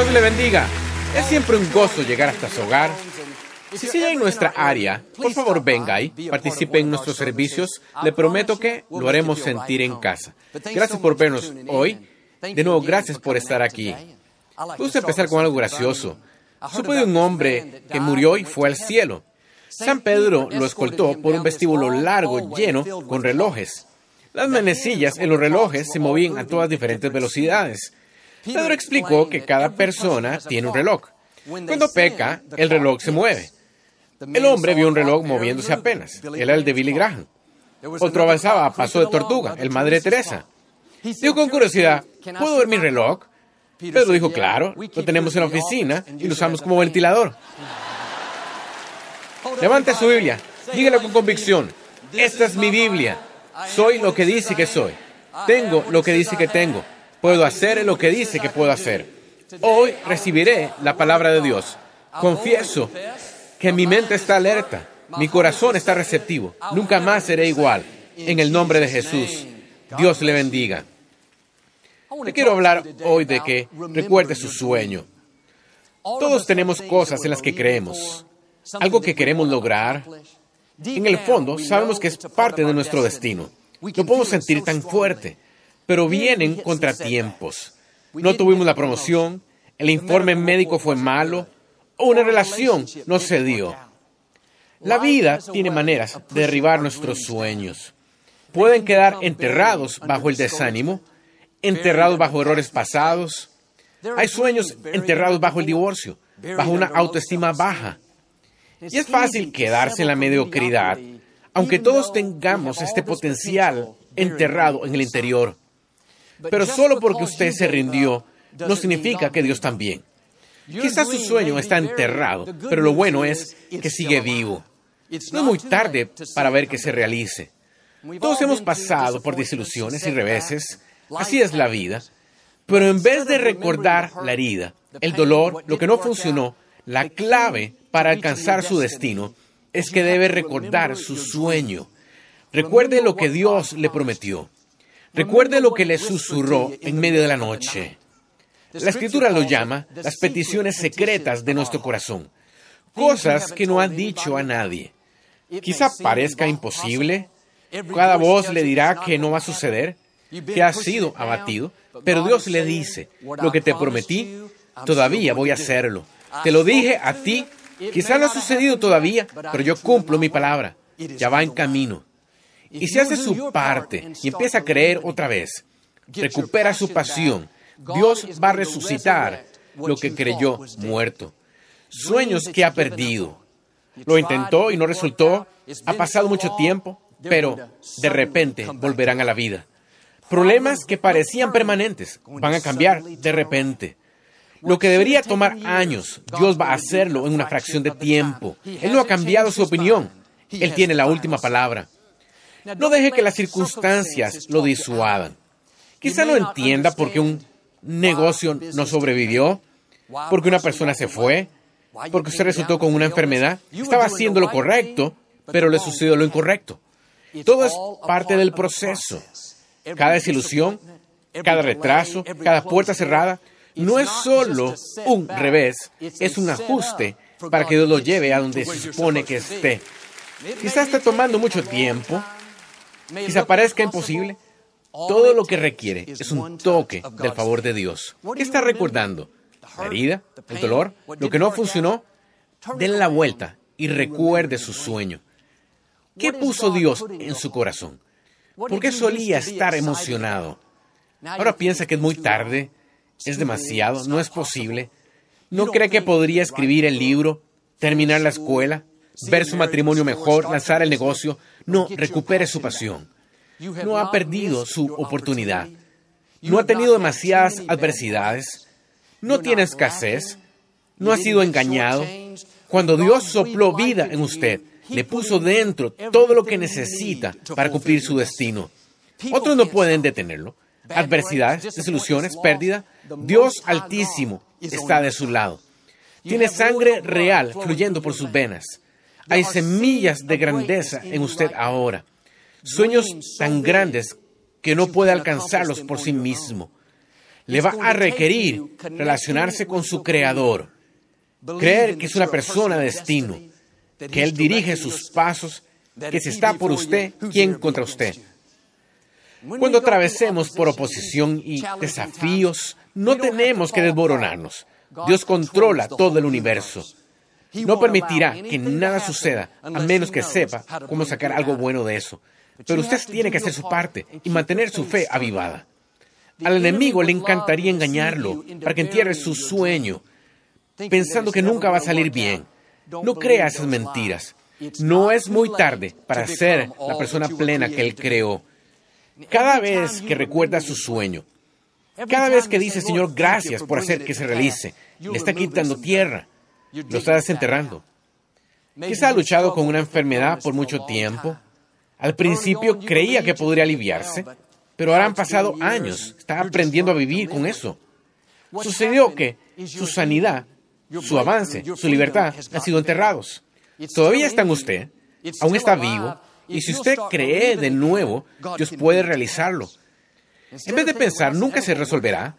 Dios le bendiga. Es siempre un gozo llegar hasta su hogar. Si sigue en nuestra área, por favor venga y participe en nuestros servicios. Le prometo que lo haremos sentir en casa. Gracias por vernos hoy. De nuevo, gracias por estar aquí. Puse empezar con algo gracioso. Supe de un hombre que murió y fue al cielo. San Pedro lo escoltó por un vestíbulo largo lleno con relojes. Las manecillas en los relojes se movían a todas diferentes velocidades. Pedro explicó que cada persona tiene un reloj. Cuando peca, el reloj se mueve. El hombre vio un reloj moviéndose apenas. Era el de Billy Graham. Otro avanzaba a paso de tortuga, el Madre Teresa. Dijo con curiosidad, ¿puedo ver mi reloj? Pedro dijo, claro, lo tenemos en la oficina y lo usamos como ventilador. Levante su Biblia, dígalo con convicción. Esta es mi Biblia. Soy lo que dice que soy. Tengo lo que dice que tengo. Puedo hacer lo que dice que puedo hacer. Hoy recibiré la palabra de Dios. Confieso que mi mente está alerta, mi corazón está receptivo. Nunca más seré igual. En el nombre de Jesús, Dios le bendiga. Le quiero hablar hoy de que recuerde su sueño. Todos tenemos cosas en las que creemos, algo que queremos lograr. En el fondo, sabemos que es parte de nuestro destino. Lo podemos sentir tan fuerte pero vienen contratiempos. No tuvimos la promoción, el informe médico fue malo o una relación no se dio. La vida tiene maneras de derribar nuestros sueños. Pueden quedar enterrados bajo el desánimo, enterrados bajo errores pasados. Hay sueños enterrados bajo el divorcio, bajo una autoestima baja. Y es fácil quedarse en la mediocridad, aunque todos tengamos este potencial enterrado en el interior. Pero solo porque usted se rindió no significa que Dios también. Quizás su sueño está enterrado, pero lo bueno es que sigue vivo. No es muy tarde para ver que se realice. Todos hemos pasado por desilusiones y reveses. Así es la vida. Pero en vez de recordar la herida, el dolor, lo que no funcionó, la clave para alcanzar su destino es que debe recordar su sueño. Recuerde lo que Dios le prometió. Recuerde lo que le susurró en medio de la noche. La escritura lo llama las peticiones secretas de nuestro corazón, cosas que no ha dicho a nadie. Quizá parezca imposible, cada voz le dirá que no va a suceder, que ha sido abatido, pero Dios le dice, lo que te prometí, todavía voy a hacerlo. Te lo dije a ti, quizá no ha sucedido todavía, pero yo cumplo mi palabra, ya va en camino. Y si hace su parte y empieza a creer otra vez, recupera su pasión, Dios va a resucitar lo que creyó muerto. Sueños que ha perdido. Lo intentó y no resultó. Ha pasado mucho tiempo, pero de repente volverán a la vida. Problemas que parecían permanentes van a cambiar de repente. Lo que debería tomar años, Dios va a hacerlo en una fracción de tiempo. Él no ha cambiado su opinión. Él tiene la última palabra. No deje que las circunstancias lo disuadan. Quizá no entienda por qué un negocio no sobrevivió, porque una persona se fue, porque usted resultó con una enfermedad. Estaba haciendo lo correcto, pero le sucedió lo incorrecto. Todo es parte del proceso. Cada desilusión, cada retraso, cada puerta cerrada, no es solo un revés, es un ajuste para que Dios lo lleve a donde se supone que esté. Quizá está tomando mucho tiempo, Quizá parezca imposible. Todo lo que requiere es un toque del favor de Dios. ¿Qué está recordando? La herida, el dolor, lo que no funcionó. Denle la vuelta y recuerde su sueño. ¿Qué puso Dios en su corazón? ¿Por qué solía estar emocionado? Ahora piensa que es muy tarde, es demasiado, no es posible. ¿No cree que podría escribir el libro, terminar la escuela, ver su matrimonio mejor, lanzar el negocio. No, recupere su pasión. No ha perdido su oportunidad. no ha tenido demasiadas adversidades, no tiene escasez, no ha sido engañado. Cuando Dios sopló vida en usted, le puso dentro todo lo que necesita para cumplir su destino. Otros no pueden detenerlo. Adversidades, desilusiones, pérdida. Dios Altísimo está de su lado. Tiene sangre real fluyendo por sus venas. Hay semillas de grandeza en usted ahora. Sueños tan grandes que no puede alcanzarlos por sí mismo. Le va a requerir relacionarse con su Creador, creer que es una persona de destino, que Él dirige sus pasos, que si está por usted, ¿quién contra usted? Cuando atravesemos por oposición y desafíos, no tenemos que desmoronarnos. Dios controla todo el universo. No permitirá que nada suceda a menos que sepa cómo sacar algo bueno de eso. Pero usted tiene que hacer su parte y mantener su fe avivada. Al enemigo le encantaría engañarlo para que entierre su sueño, pensando que nunca va a salir bien. No crea esas mentiras. No es muy tarde para ser la persona plena que él creó. Cada vez que recuerda su sueño, cada vez que dice, Señor, gracias por hacer que se realice, le está quitando tierra, lo está desenterrando. Quizá ha luchado con una enfermedad por mucho tiempo. Al principio creía que podría aliviarse, pero ahora han pasado años. Está aprendiendo a vivir con eso. Sucedió que su sanidad, su avance, su libertad han sido enterrados. Todavía está en usted, aún está vivo, y si usted cree de nuevo, Dios puede realizarlo. En vez de pensar, nunca se resolverá,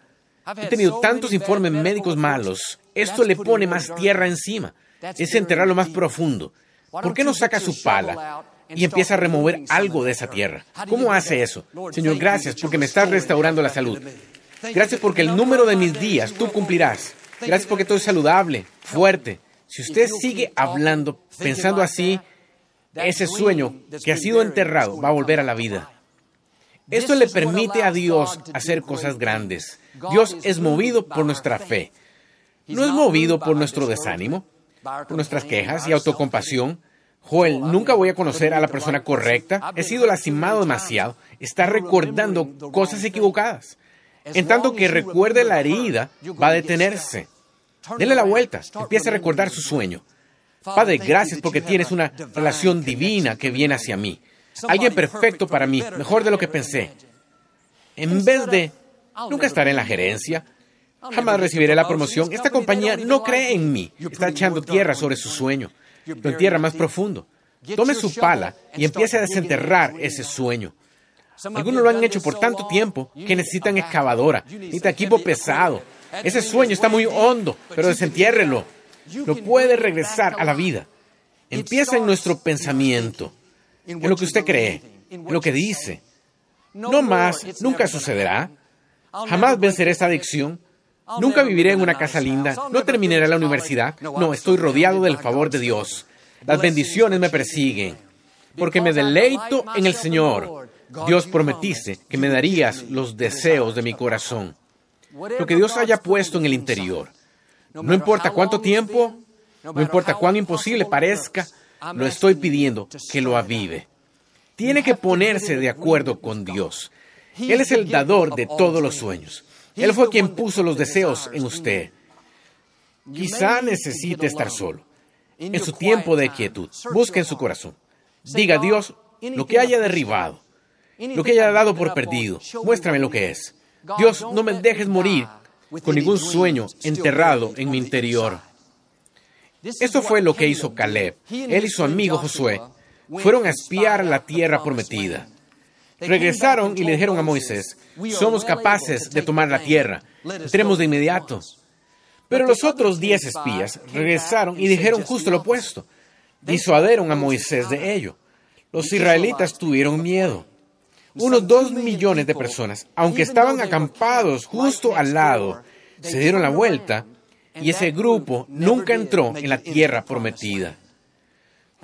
he tenido tantos informes médicos malos, esto le pone más tierra encima, es enterrarlo más profundo. ¿Por qué no saca su pala y empieza a remover algo de esa tierra? ¿Cómo hace eso? Señor, gracias porque me estás restaurando la salud. Gracias porque el número de mis días tú cumplirás. Gracias porque estoy saludable, fuerte. Si usted sigue hablando, pensando así, ese sueño que ha sido enterrado va a volver a la vida. Esto le permite a Dios hacer cosas grandes. Dios es movido por nuestra fe. No es movido por nuestro desánimo, por nuestras quejas y autocompasión. Joel, nunca voy a conocer a la persona correcta. He sido lastimado demasiado. Está recordando cosas equivocadas. En tanto que recuerde la herida, va a detenerse. Dele la vuelta. Empiece a recordar su sueño. Padre, gracias porque tienes una relación divina que viene hacia mí. Alguien perfecto para mí, mejor de lo que pensé. En vez de, nunca estaré en la gerencia, jamás recibiré la promoción, esta compañía no cree en mí. Está echando tierra sobre su sueño. Lo entierra más profundo. Tome su pala y empiece a desenterrar ese sueño. Algunos lo han hecho por tanto tiempo que necesitan excavadora, necesitan equipo pesado. Ese sueño está muy hondo, pero desentiérrelo lo puede regresar a la vida. Empieza en nuestro pensamiento, en lo que usted cree, en lo que dice. No más, nunca sucederá. Jamás venceré esta adicción. Nunca viviré en una casa linda. No terminaré la universidad. No, estoy rodeado del favor de Dios. Las bendiciones me persiguen. Porque me deleito en el Señor. Dios prometiste que me darías los deseos de mi corazón. Lo que Dios haya puesto en el interior. No importa cuánto tiempo, no importa cuán imposible parezca, lo estoy pidiendo que lo avive. Tiene que ponerse de acuerdo con Dios. Él es el dador de todos los sueños. Él fue quien puso los deseos en usted. Quizá necesite estar solo. En su tiempo de quietud, busque en su corazón. Diga a Dios lo que haya derribado, lo que haya dado por perdido. Muéstrame lo que es. Dios, no me dejes morir con ningún sueño enterrado en mi interior. Esto fue lo que hizo Caleb. Él y su amigo Josué fueron a espiar la tierra prometida. Regresaron y le dijeron a Moisés, somos capaces de tomar la tierra, entremos de inmediato. Pero los otros diez espías regresaron y dijeron justo lo opuesto. Disuadieron a Moisés de ello. Los israelitas tuvieron miedo. Unos dos millones de personas, aunque estaban acampados justo al lado, se dieron la vuelta y ese grupo nunca entró en la tierra prometida.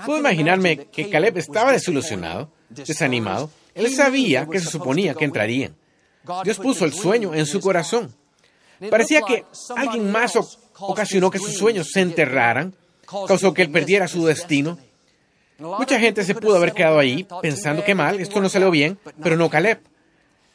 Puedo imaginarme que Caleb estaba desilusionado, desanimado. Él sabía que se suponía que entrarían. Dios puso el sueño en su corazón. Parecía que alguien más ocasionó que sus sueños se enterraran, causó que él perdiera su destino. Mucha gente se pudo haber quedado ahí pensando que mal, esto no salió bien, pero no Caleb.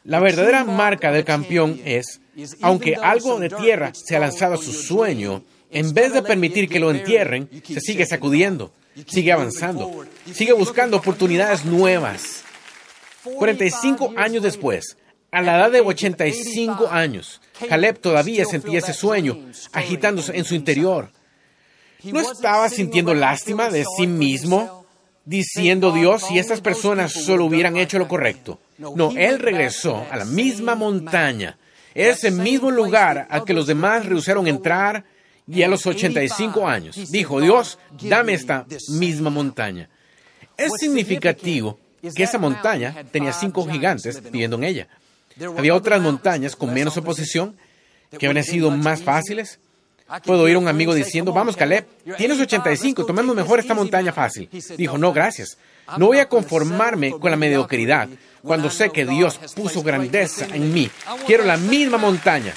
La verdadera marca del campeón es, aunque algo de tierra se ha lanzado a su sueño, en vez de permitir que lo entierren, se sigue sacudiendo, sigue avanzando, sigue buscando oportunidades nuevas. 45 años después, a la edad de 85 años, Caleb todavía sentía ese sueño agitándose en su interior. ¿No estaba sintiendo lástima de sí mismo, diciendo Dios si estas personas solo hubieran hecho lo correcto? No, él regresó a la misma montaña, ese mismo lugar al que los demás rehusaron entrar y a los 85 años dijo, Dios, dame esta misma montaña. Es significativo que esa montaña tenía cinco gigantes viviendo en ella. Había otras montañas con menos oposición que habrían sido más fáciles. Puedo oír a un amigo diciendo, vamos Caleb, tienes 85, tomemos mejor esta montaña fácil. Dijo, no, gracias. No voy a conformarme con la mediocridad cuando sé que Dios puso grandeza en mí. Quiero la misma montaña.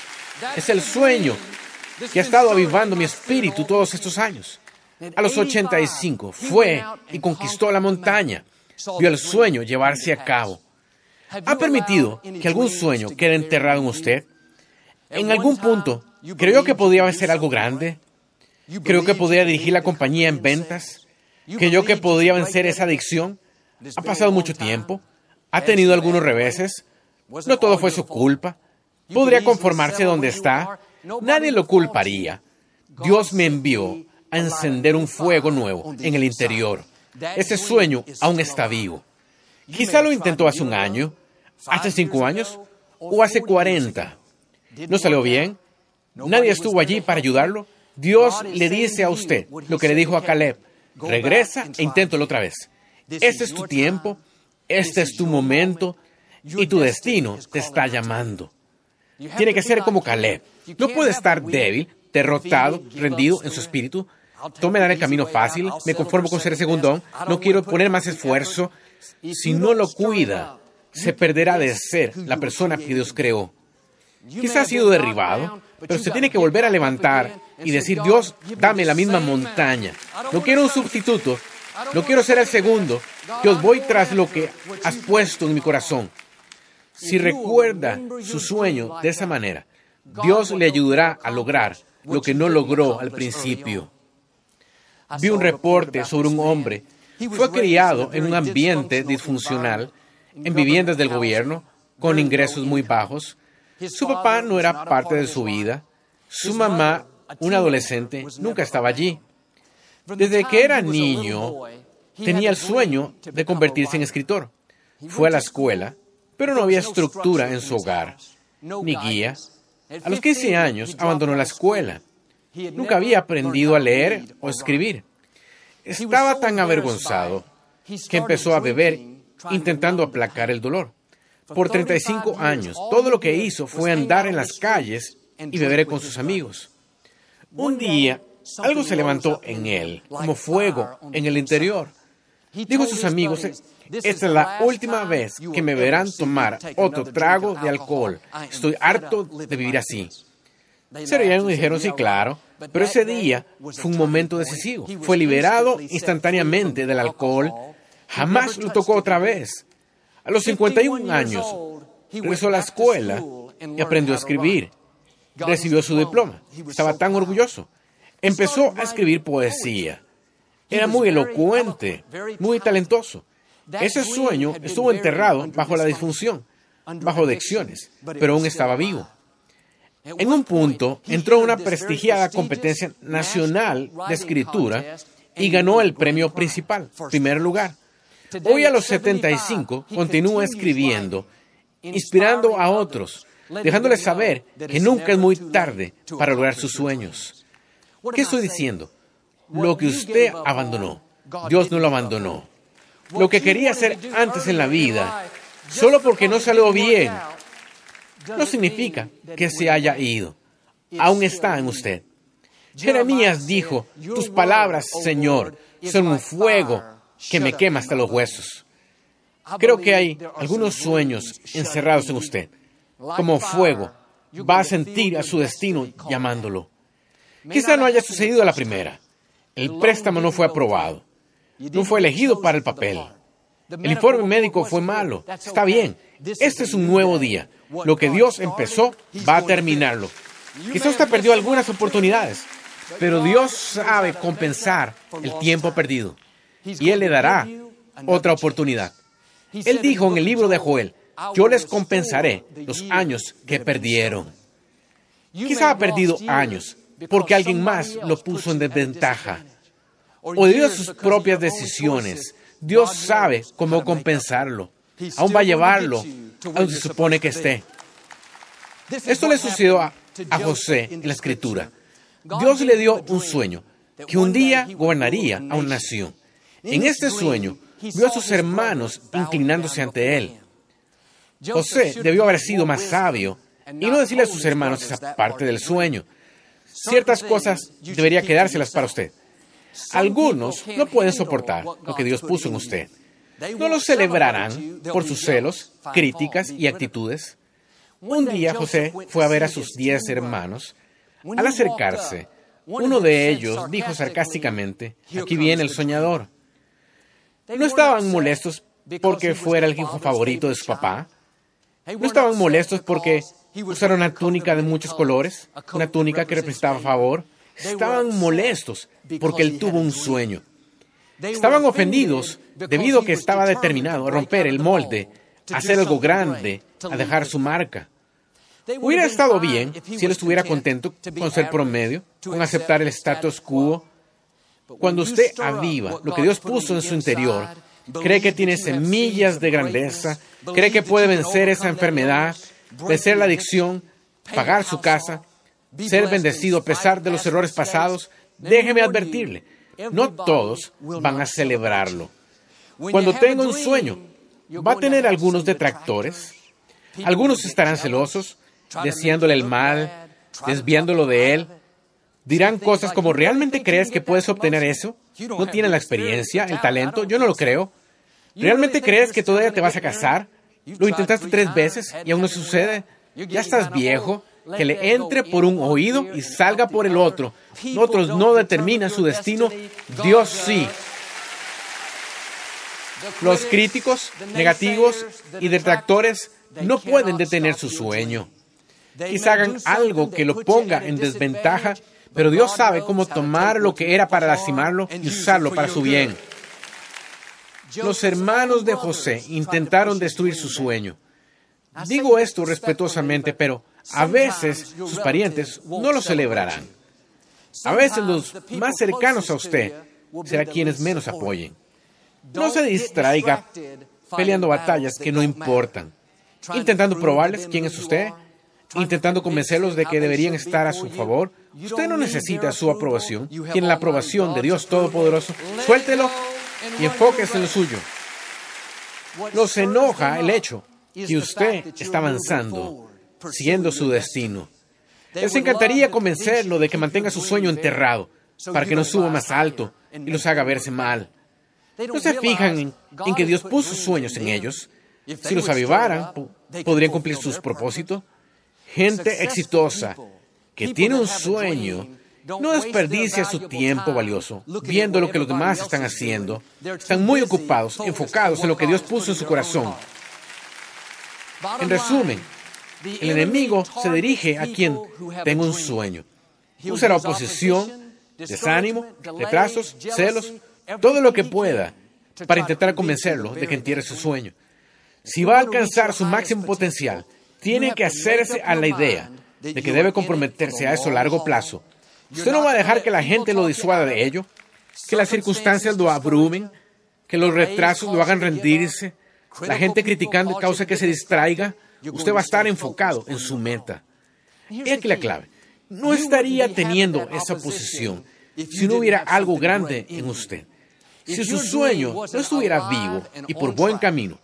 Es el sueño que ha estado avivando mi espíritu todos estos años. A los 85 fue y conquistó la montaña. Vio el sueño llevarse a cabo. ¿Ha permitido que algún sueño quede enterrado en usted? En algún punto, creyó que podía ser algo grande. Creo que podía dirigir la compañía en ventas. Creyó que podía vencer esa adicción. Ha pasado mucho tiempo. Ha tenido algunos reveses. No todo fue su culpa. Podría conformarse donde está. Nadie lo culparía. Dios me envió a encender un fuego nuevo en el interior. Ese sueño aún está vivo. Quizá lo intentó hace un año, hace cinco años o hace cuarenta. ¿No salió bien? ¿Nadie estuvo allí para ayudarlo? Dios le dice a usted lo que le dijo a Caleb. Regresa e inténtalo otra vez. Este es tu tiempo, este es tu momento y tu destino te está llamando. Tiene que ser como Caleb. No puede estar débil, derrotado, rendido en su espíritu. Tome dar el camino fácil, me conformo con ser segundón, no quiero poner más esfuerzo. Si no lo cuida, se perderá de ser la persona que Dios creó. Quizá ha sido derribado, pero se tiene que volver a levantar y decir, Dios, dame la misma montaña. No quiero un sustituto, no quiero ser el segundo. Dios, voy tras lo que has puesto en mi corazón. Si recuerda su sueño de esa manera, Dios le ayudará a lograr lo que no logró al principio. Vi un reporte sobre un hombre. Fue criado en un ambiente disfuncional, en viviendas del gobierno, con ingresos muy bajos. Su papá no era parte de su vida. Su mamá, un adolescente, nunca estaba allí. Desde que era niño, tenía el sueño de convertirse en escritor. Fue a la escuela, pero no había estructura en su hogar, ni guía. A los 15 años abandonó la escuela. Nunca había aprendido a leer o escribir. Estaba tan avergonzado que empezó a beber intentando aplacar el dolor. Por 35 años, todo lo que hizo fue andar en las calles y beber con sus amigos. Un día, algo se levantó en él, como fuego en el interior. Dijo a sus amigos, esta es la última vez que me verán tomar otro trago de alcohol. Estoy harto de vivir así. Se y dijeron, sí, claro. Pero ese día fue un momento decisivo. Fue liberado instantáneamente del alcohol. Jamás lo tocó otra vez. A los 51 años, regresó a la escuela y aprendió a escribir. Recibió su diploma. Estaba tan orgulloso. Empezó a escribir poesía. Era muy elocuente, muy talentoso. Ese sueño estuvo enterrado bajo la disfunción, bajo adicciones, pero aún estaba vivo. En un punto entró a una prestigiada competencia nacional de escritura y ganó el premio principal, primer lugar. Hoy a los 75 continúa escribiendo, inspirando a otros, dejándoles saber que nunca es muy tarde para lograr sus sueños. ¿Qué estoy diciendo? Lo que usted abandonó, Dios no lo abandonó. Lo que quería hacer antes en la vida, solo porque no salió bien, no significa que se haya ido. Aún está en usted. Jeremías dijo, tus palabras, Señor, son un fuego que me quema hasta los huesos. Creo que hay algunos sueños encerrados en usted. Como fuego, va a sentir a su destino llamándolo. Quizá no haya sucedido a la primera. El préstamo no fue aprobado. No fue elegido para el papel. El informe médico fue malo. Está bien. Este es un nuevo día. Lo que Dios empezó va a terminarlo. Quizá usted perdió algunas oportunidades, pero Dios sabe compensar el tiempo perdido. Y Él le dará otra oportunidad. Él dijo en el libro de Joel, yo les compensaré los años que perdieron. Quizá ha perdido años porque alguien más lo puso en desventaja o debido a sus propias decisiones. Dios sabe cómo compensarlo. Aún va a llevarlo a donde se supone que esté. Esto le sucedió a, a José en la escritura. Dios le dio un sueño, que un día gobernaría a una nación. En este sueño, vio a sus hermanos inclinándose ante él. José debió haber sido más sabio y no decirle a sus hermanos esa parte del sueño. Ciertas cosas debería quedárselas para usted. Algunos no pueden soportar lo que Dios puso en usted. No lo celebrarán por sus celos, críticas y actitudes. Un día José fue a ver a sus diez hermanos. Al acercarse, uno de ellos dijo sarcásticamente, aquí viene el soñador. No estaban molestos porque fuera el hijo favorito de su papá. No estaban molestos porque usara una túnica de muchos colores, una túnica que representaba favor. Estaban molestos porque él tuvo un sueño. Estaban ofendidos debido a que estaba determinado a romper el molde, a hacer algo grande, a dejar su marca. Hubiera estado bien si él estuviera contento con ser promedio, con aceptar el status quo. Cuando usted aviva lo que Dios puso en su interior, cree que tiene semillas de grandeza, cree que puede vencer esa enfermedad, vencer la adicción, pagar su casa, ser bendecido a pesar de los errores pasados, déjeme advertirle, no todos van a celebrarlo. Cuando tenga un sueño, va a tener algunos detractores, algunos estarán celosos, deseándole el mal, desviándolo de él. Dirán cosas como, ¿realmente crees que puedes obtener eso? ¿No tienes la experiencia, el talento? Yo no lo creo. ¿Realmente crees que todavía te vas a casar? Lo intentaste tres veces y aún no sucede. Ya estás viejo. Que le entre por un oído y salga por el otro. Otros no determinan su destino. Dios sí. Los críticos, negativos y detractores no pueden detener su sueño. Quizá hagan algo que lo ponga en desventaja, pero Dios sabe cómo tomar lo que era para lastimarlo y usarlo para su bien. Los hermanos de José intentaron destruir su sueño. Digo esto respetuosamente, pero a veces sus parientes no lo celebrarán. A veces los más cercanos a usted serán quienes menos apoyen. No se distraiga peleando batallas que no importan, intentando probarles quién es usted, intentando convencerlos de que deberían estar a su favor. Usted no necesita su aprobación, tiene la aprobación de Dios Todopoderoso. Suéltelo y enfóquese en lo suyo. Los enoja el hecho que usted está avanzando, siguiendo su destino. Les encantaría convencerlo de que mantenga su sueño enterrado, para que no suba más alto y los haga verse mal. No se fijan en, que Dios puso sueños en ellos. Si los avivaran, podrían cumplir sus propósitos. Gente exitosa que tiene un sueño no desperdicia su tiempo valioso viendo lo que los demás están haciendo. Están muy ocupados, enfocados en lo que Dios puso en su corazón. En resumen, el enemigo se dirige a quien tenga un sueño. Usará oposición, desánimo, retrasos, celos, todo lo que pueda para intentar convencerlo de que entierre su sueño. Si va a alcanzar su máximo potencial, tiene que hacerse a la idea de que debe comprometerse a eso a largo plazo Usted no va a dejar que la gente lo disuada de ello, que las circunstancias lo abrumen, que los retrasos lo hagan rendirse, la gente criticando causa que se distraiga. Usted va a estar enfocado en su meta. Y aquí la clave. No estaría teniendo esa posición si no hubiera algo grande en usted. Si su sueño no estuviera vivo y por buen camino,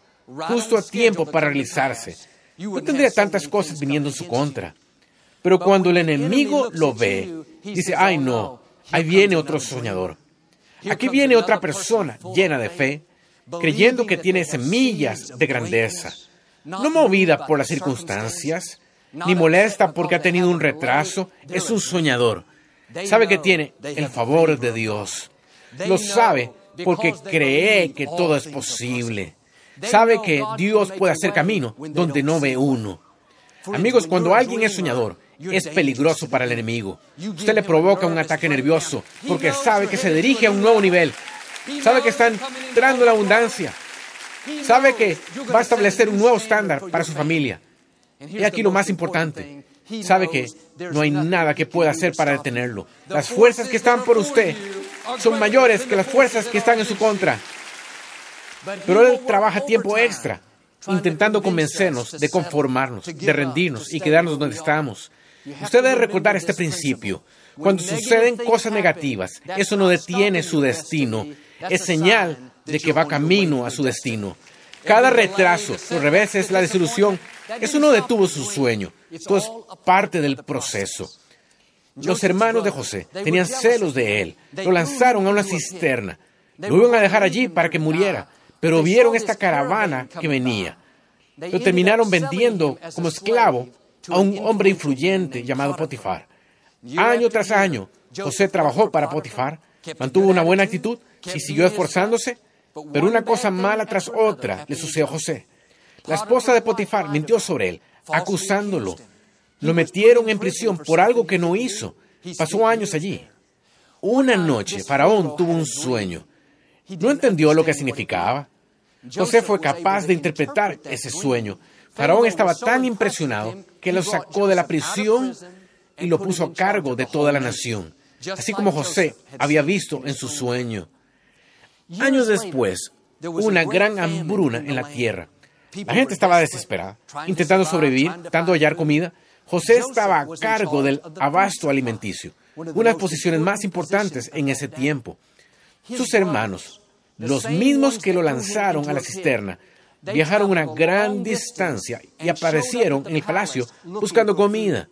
justo a tiempo para realizarse, no tendría tantas cosas viniendo en su contra. Pero cuando el enemigo lo ve, dice, ay no, ahí viene otro soñador. Aquí viene otra persona llena de fe, creyendo que tiene semillas de grandeza, no movida por las circunstancias, ni molesta porque ha tenido un retraso, es un soñador. Sabe que tiene el favor de Dios. Lo sabe porque cree que todo es posible. Sabe que Dios puede hacer camino donde no ve uno. Amigos, cuando alguien es soñador, es peligroso para el enemigo. Usted le provoca un ataque nervioso porque sabe que se dirige a un nuevo nivel. Sabe que está entrando la abundancia. Sabe que va a establecer un nuevo estándar para su familia. Y aquí lo más importante. Sabe que no hay nada que pueda hacer para detenerlo. Las fuerzas que están por usted son mayores que las fuerzas que están en su contra. Pero él trabaja tiempo extra intentando convencernos de conformarnos, de rendirnos y quedarnos donde estamos. Usted debe recordar este principio. Cuando suceden cosas negativas, eso no detiene su destino. Es señal de que va camino a su destino. Cada retraso, o revés, es la desilusión. Eso no detuvo su sueño. Esto es parte del proceso. Los hermanos de José tenían celos de él. Lo lanzaron a una cisterna. Lo iban a dejar allí para que muriera. Pero vieron esta caravana que venía. Lo terminaron vendiendo como esclavo a un hombre influyente llamado Potifar. Año tras año, José trabajó para Potifar, mantuvo una buena actitud y siguió esforzándose, pero una cosa mala tras otra le sucedió a José. La esposa de Potifar mintió sobre él, acusándolo. Lo metieron en prisión por algo que no hizo. Pasó años allí. Una noche, Faraón tuvo un sueño. No entendió lo que significaba. José fue capaz de interpretar ese sueño. Faraón estaba tan impresionado que lo sacó de la prisión y lo puso a cargo de toda la nación, así como José había visto en su sueño. Años después, una gran hambruna en la tierra. La gente estaba desesperada, intentando sobrevivir, de hallar comida. José estaba a cargo del abasto alimenticio, una de las posiciones más importantes en ese tiempo. Sus hermanos, los mismos que lo lanzaron a la cisterna, viajaron una gran distancia y aparecieron en el palacio buscando comida.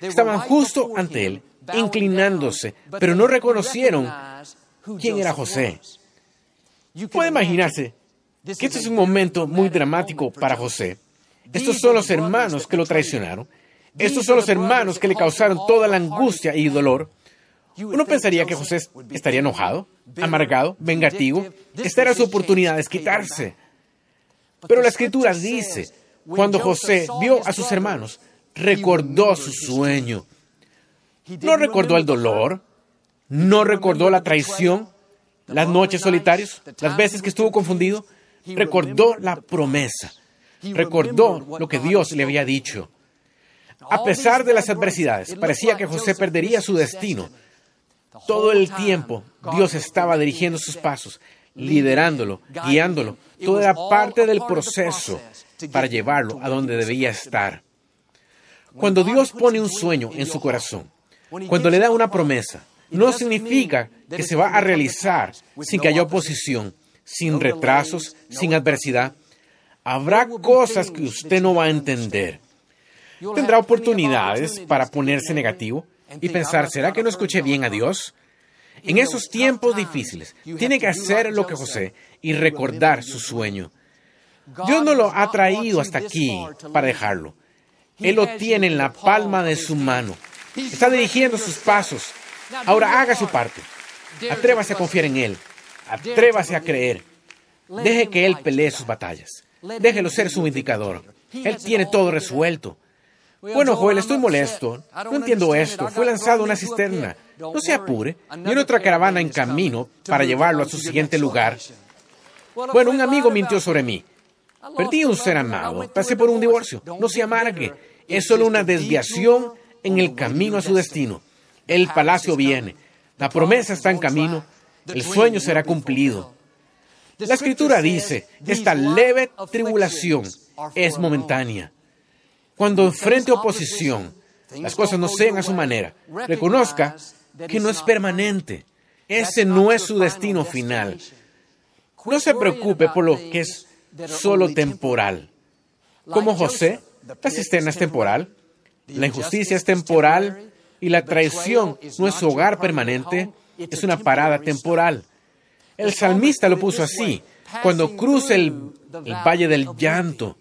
Estaban justo ante él, inclinándose, pero no reconocieron quién era José. Puede imaginarse que este es un momento muy dramático para José. Estos son los hermanos que lo traicionaron. Estos son los hermanos que le causaron toda la angustia y dolor. Uno pensaría que José estaría enojado, amargado, vengativo. Esta era su oportunidad de quitarse. Pero la escritura dice, cuando José vio a sus hermanos, recordó su sueño. No recordó el dolor, no recordó la traición, las noches solitarias, las veces que estuvo confundido. Recordó la promesa, recordó lo que Dios le había dicho. A pesar de las adversidades, parecía que José perdería su destino. Todo el tiempo Dios estaba dirigiendo sus pasos, liderándolo, guiándolo. Toda era parte del proceso para llevarlo a donde debía estar. Cuando Dios pone un sueño en su corazón, cuando le da una promesa, no significa que se va a realizar sin que haya oposición, sin retrasos, sin adversidad. Habrá cosas que usted no va a entender. Tendrá oportunidades para ponerse negativo y pensar, ¿será que no escuché bien a Dios? En esos tiempos difíciles, tiene que hacer lo que José y recordar su sueño. Dios no lo ha traído hasta aquí para dejarlo. Él lo tiene en la palma de su mano. Está dirigiendo sus pasos. Ahora haga su parte. Atrévase a confiar en Él. Atrévase a creer. Deje que Él pelee sus batallas. Déjelo ser su indicador. Él tiene todo resuelto. Bueno, Joel, estoy molesto. No entiendo esto. Fue lanzado a una cisterna. No se apure. Viene otra caravana en camino para llevarlo a su siguiente lugar. Bueno, un amigo mintió sobre mí. Perdí un ser amado. Pasé por un divorcio. No se amargue. Es solo una desviación en el camino a su destino. El palacio viene. La promesa está en camino. El sueño será cumplido. La escritura dice, esta leve tribulación es momentánea. Cuando enfrente oposición, las cosas no sean a su manera, reconozca que no es permanente. Ese no es su destino final. No se preocupe por lo que es solo temporal. Como José, la cisterna es temporal, la injusticia es temporal y la traición no es su hogar permanente, es una parada temporal. El salmista lo puso así, cuando cruce el, el valle del llanto,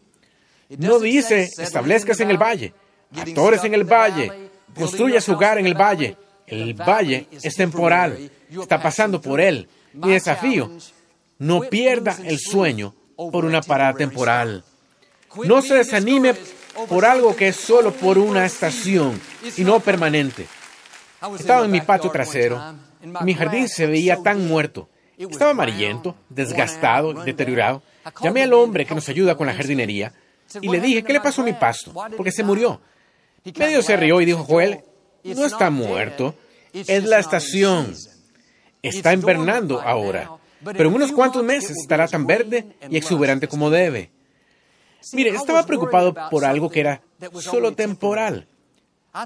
no dice, establezcas en el valle, actores en el valle, construya su hogar en el valle. El valle es temporal, está pasando por él. Mi desafío, no pierda el sueño por una parada temporal. No se desanime por algo que es solo por una estación y no permanente. Estaba en mi patio trasero mi jardín se veía tan muerto. Estaba amarillento, desgastado, deteriorado. Llamé al hombre que nos ayuda con la jardinería y le dije, ¿qué le pasó a mi pasto? Porque se murió. Medio se rió y dijo, Joel, no está muerto, es la estación. Está invernando ahora, pero en unos cuantos meses estará tan verde y exuberante como debe. Mire, estaba preocupado por algo que era solo temporal.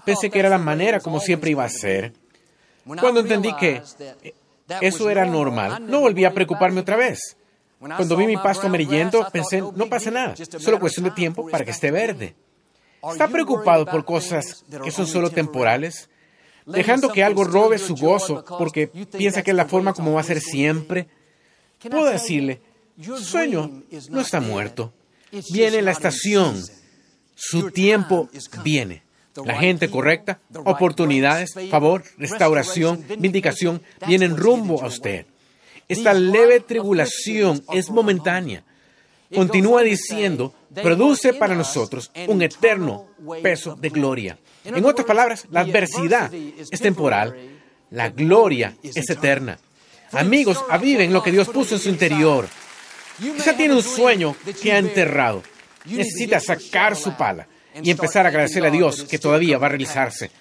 Pensé que era la manera como siempre iba a ser. Cuando entendí que eso era normal, no volví a preocuparme otra vez. Cuando vi mi pasto amarillento, pensé, no pasa nada, solo cuestión de tiempo para que esté verde. ¿Está preocupado por cosas que son solo temporales? Dejando que algo robe su gozo porque piensa que es la forma como va a ser siempre. Puedo decirle, su sueño no está muerto. Viene la estación. Su tiempo viene. La gente correcta, oportunidades, favor, restauración, vindicación, vienen rumbo a usted. Esta leve tribulación es momentánea. Continúa diciendo, produce para nosotros un eterno peso de gloria. En otras palabras, la adversidad es temporal, la gloria es eterna. Amigos, aviven lo que Dios puso en su interior. Quizá tiene un sueño que ha enterrado. Necesita sacar su pala y empezar a agradecerle a Dios que todavía va a realizarse.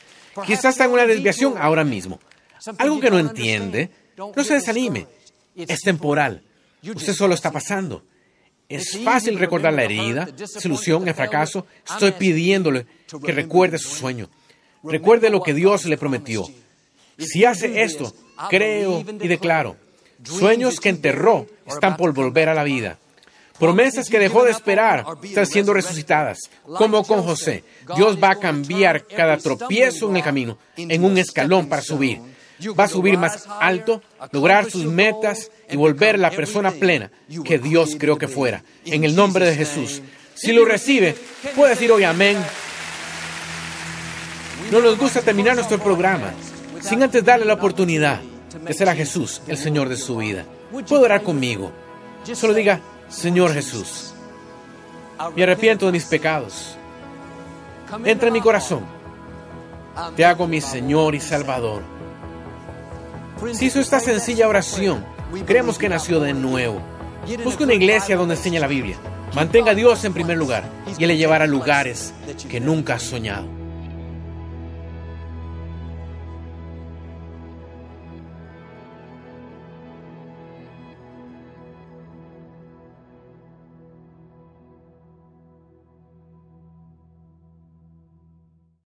Quizás está en una desviación ahora mismo. Algo que no entiende, no se desanime. Es temporal. Usted solo está pasando. Es fácil recordar la herida, desilusión, el fracaso. Estoy pidiéndole que recuerde su sueño. Recuerde lo que Dios le prometió. Si hace esto, creo y declaro, sueños que enterró están por volver a la vida. Promesas que dejó de esperar están siendo resucitadas. Como con José, Dios va a cambiar cada tropiezo en el camino en un escalón para subir va a subir más alto, lograr sus metas y volver la persona plena que Dios creó que fuera. En el nombre de Jesús. Si lo recibe, puede decir hoy amén. No nos gusta terminar nuestro programa sin antes darle la oportunidad de ser a Jesús el Señor de su vida. Puede orar conmigo. Solo diga, Señor Jesús, me arrepiento de mis pecados. Entra en mi corazón. Te hago mi Señor y Salvador. Si hizo esta sencilla oración, creemos que nació de nuevo. Busque una iglesia donde enseñe la Biblia. Mantenga a Dios en primer lugar y Él le llevará a lugares que nunca has soñado.